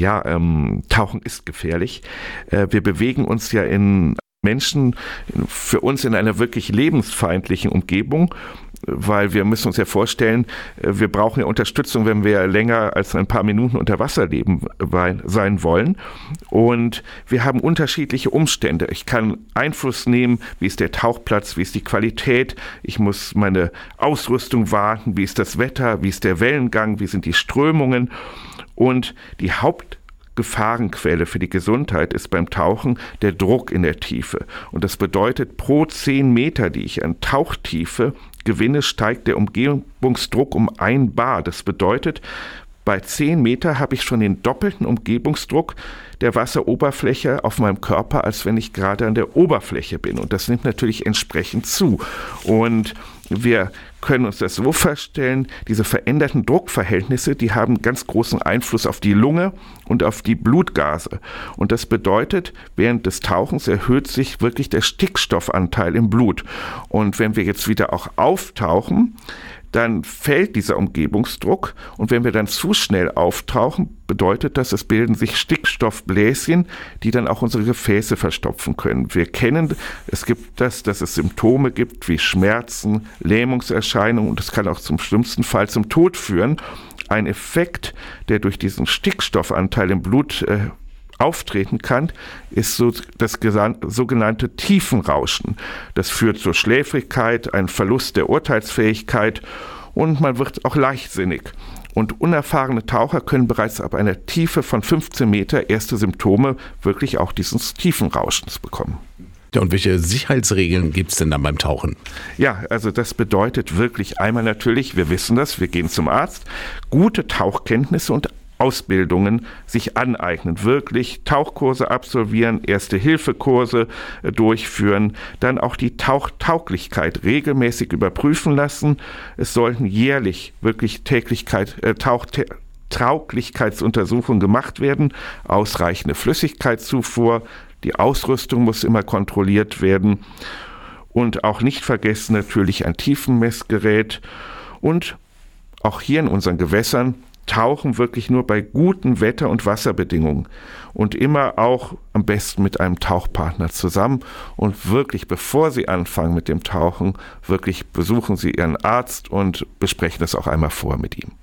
Ja, ähm, Tauchen ist gefährlich. Äh, wir bewegen uns ja in Menschen für uns in einer wirklich lebensfeindlichen Umgebung, weil wir müssen uns ja vorstellen, äh, wir brauchen ja Unterstützung, wenn wir länger als ein paar Minuten unter Wasser leben sein wollen. Und wir haben unterschiedliche Umstände. Ich kann Einfluss nehmen, wie ist der Tauchplatz, wie ist die Qualität. Ich muss meine Ausrüstung warten, wie ist das Wetter, wie ist der Wellengang, wie sind die Strömungen. Und die Haupt Gefahrenquelle für die Gesundheit ist beim Tauchen der Druck in der Tiefe. Und das bedeutet, pro 10 Meter, die ich an Tauchtiefe gewinne, steigt der Umgebungsdruck um ein Bar. Das bedeutet, bei 10 Meter habe ich schon den doppelten Umgebungsdruck der Wasseroberfläche auf meinem Körper, als wenn ich gerade an der Oberfläche bin. Und das nimmt natürlich entsprechend zu. Und wir können uns das so vorstellen, diese veränderten Druckverhältnisse, die haben ganz großen Einfluss auf die Lunge und auf die Blutgase. Und das bedeutet, während des Tauchens erhöht sich wirklich der Stickstoffanteil im Blut. Und wenn wir jetzt wieder auch auftauchen, dann fällt dieser Umgebungsdruck und wenn wir dann zu schnell auftauchen, bedeutet das, es bilden sich Stickstoffbläschen, die dann auch unsere Gefäße verstopfen können. Wir kennen, es gibt das, dass es Symptome gibt wie Schmerzen, Lähmungserscheinungen und es kann auch zum schlimmsten Fall zum Tod führen. Ein Effekt, der durch diesen Stickstoffanteil im Blut äh, auftreten kann, ist so das sogenannte Tiefenrauschen. Das führt zur Schläfrigkeit, ein Verlust der Urteilsfähigkeit und man wird auch leichtsinnig. Und unerfahrene Taucher können bereits ab einer Tiefe von 15 Meter erste Symptome wirklich auch dieses Tiefenrauschens bekommen. Ja, und welche Sicherheitsregeln gibt es denn dann beim Tauchen? Ja, also das bedeutet wirklich einmal natürlich, wir wissen das, wir gehen zum Arzt, gute Tauchkenntnisse und Ausbildungen sich aneignen, wirklich Tauchkurse absolvieren, Erste-Hilfe-Kurse äh, durchführen, dann auch die Tauchtauglichkeit regelmäßig überprüfen lassen. Es sollten jährlich wirklich Täglichkeit, äh, Tauch Tauglichkeitsuntersuchungen gemacht werden, ausreichende Flüssigkeitszufuhr, die Ausrüstung muss immer kontrolliert werden. Und auch nicht vergessen natürlich ein Tiefenmessgerät. Und auch hier in unseren Gewässern tauchen wirklich nur bei guten Wetter- und Wasserbedingungen und immer auch am besten mit einem Tauchpartner zusammen und wirklich, bevor Sie anfangen mit dem Tauchen, wirklich besuchen Sie Ihren Arzt und besprechen das auch einmal vor mit ihm.